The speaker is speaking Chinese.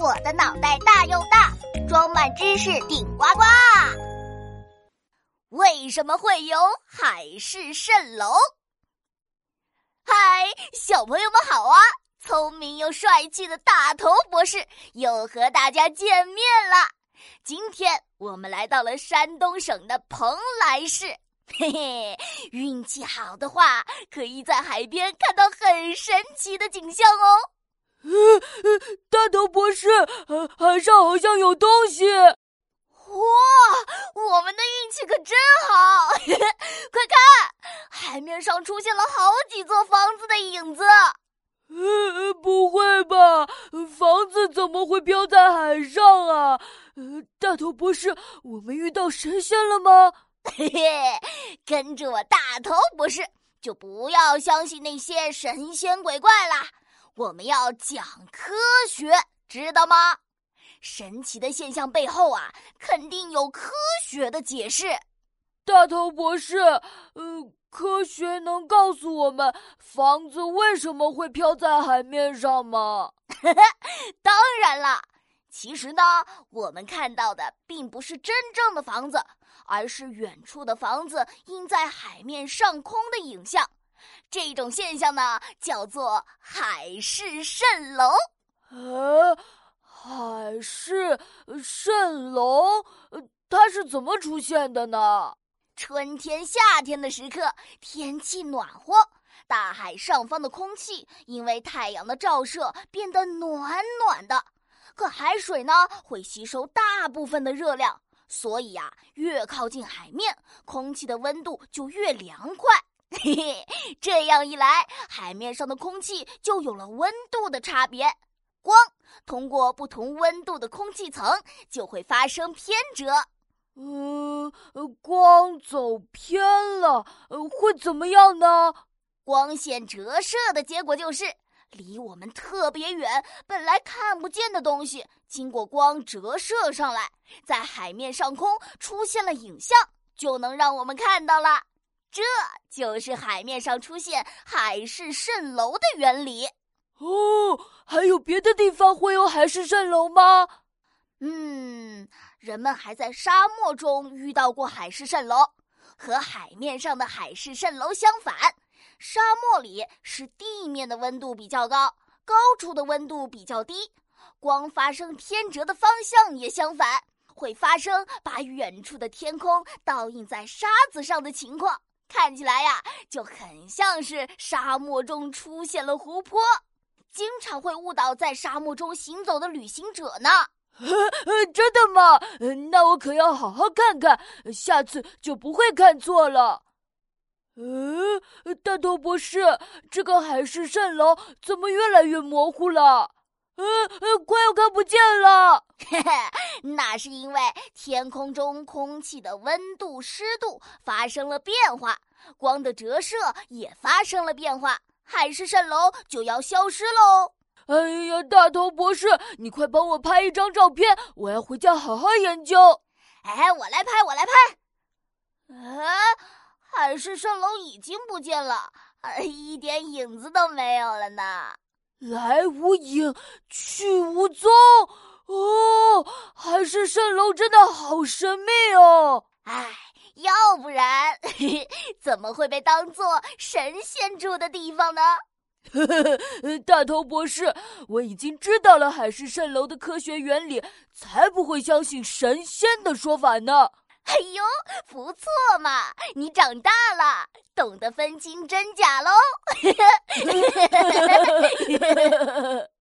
我的脑袋大又大，装满知识顶呱呱。为什么会有海市蜃楼？嗨，小朋友们好啊！聪明又帅气的大头博士又和大家见面了。今天我们来到了山东省的蓬莱市，嘿嘿，运气好的话，可以在海边看到很神奇的景象哦。大头博士，海上好像有东西。哇，我们的运气可真好！快看，海面上出现了好几座房子的影子。呃，不会吧？房子怎么会飘在海上啊？呃，大头博士，我们遇到神仙了吗？嘿嘿，跟着我大头博士，就不要相信那些神仙鬼怪啦。我们要讲科学，知道吗？神奇的现象背后啊，肯定有科学的解释。大头博士，呃。科学能告诉我们房子为什么会飘在海面上吗？当然了，其实呢，我们看到的并不是真正的房子，而是远处的房子映在海面上空的影像。这种现象呢，叫做海市蜃楼。呃，海市蜃楼，它是怎么出现的呢？春天、夏天的时刻，天气暖和，大海上方的空气因为太阳的照射变得暖暖的。可海水呢，会吸收大部分的热量，所以呀，越靠近海面，空气的温度就越凉快。嘿嘿，这样一来，海面上的空气就有了温度的差别，光通过不同温度的空气层就会发生偏折。嗯，光走偏了，会怎么样呢？光线折射的结果就是，离我们特别远、本来看不见的东西，经过光折射上来，在海面上空出现了影像，就能让我们看到了。这就是海面上出现海市蜃楼的原理。哦，还有别的地方会有海市蜃楼吗？嗯。人们还在沙漠中遇到过海市蜃楼，和海面上的海市蜃楼相反，沙漠里是地面的温度比较高，高处的温度比较低，光发生偏折的方向也相反，会发生把远处的天空倒映在沙子上的情况，看起来呀就很像是沙漠中出现了湖泊，经常会误导在沙漠中行走的旅行者呢。真的吗？那我可要好好看看，下次就不会看错了。嗯，大头博士，这个海市蜃楼怎么越来越模糊了？嗯，快要看不见了。那是因为天空中空气的温度、湿度发生了变化，光的折射也发生了变化，海市蜃楼就要消失喽。哎呀，大头博士，你快帮我拍一张照片，我要回家好好研究。哎，我来拍，我来拍。哎，海市蜃楼已经不见了，一点影子都没有了呢。来无影，去无踪。哦，海市蜃楼真的好神秘哦。哎，要不然 怎么会被当做神仙住的地方呢？呵呵呵，大头博士，我已经知道了海市蜃楼的科学原理，才不会相信神仙的说法呢。哎呦，不错嘛，你长大了，懂得分清真假喽。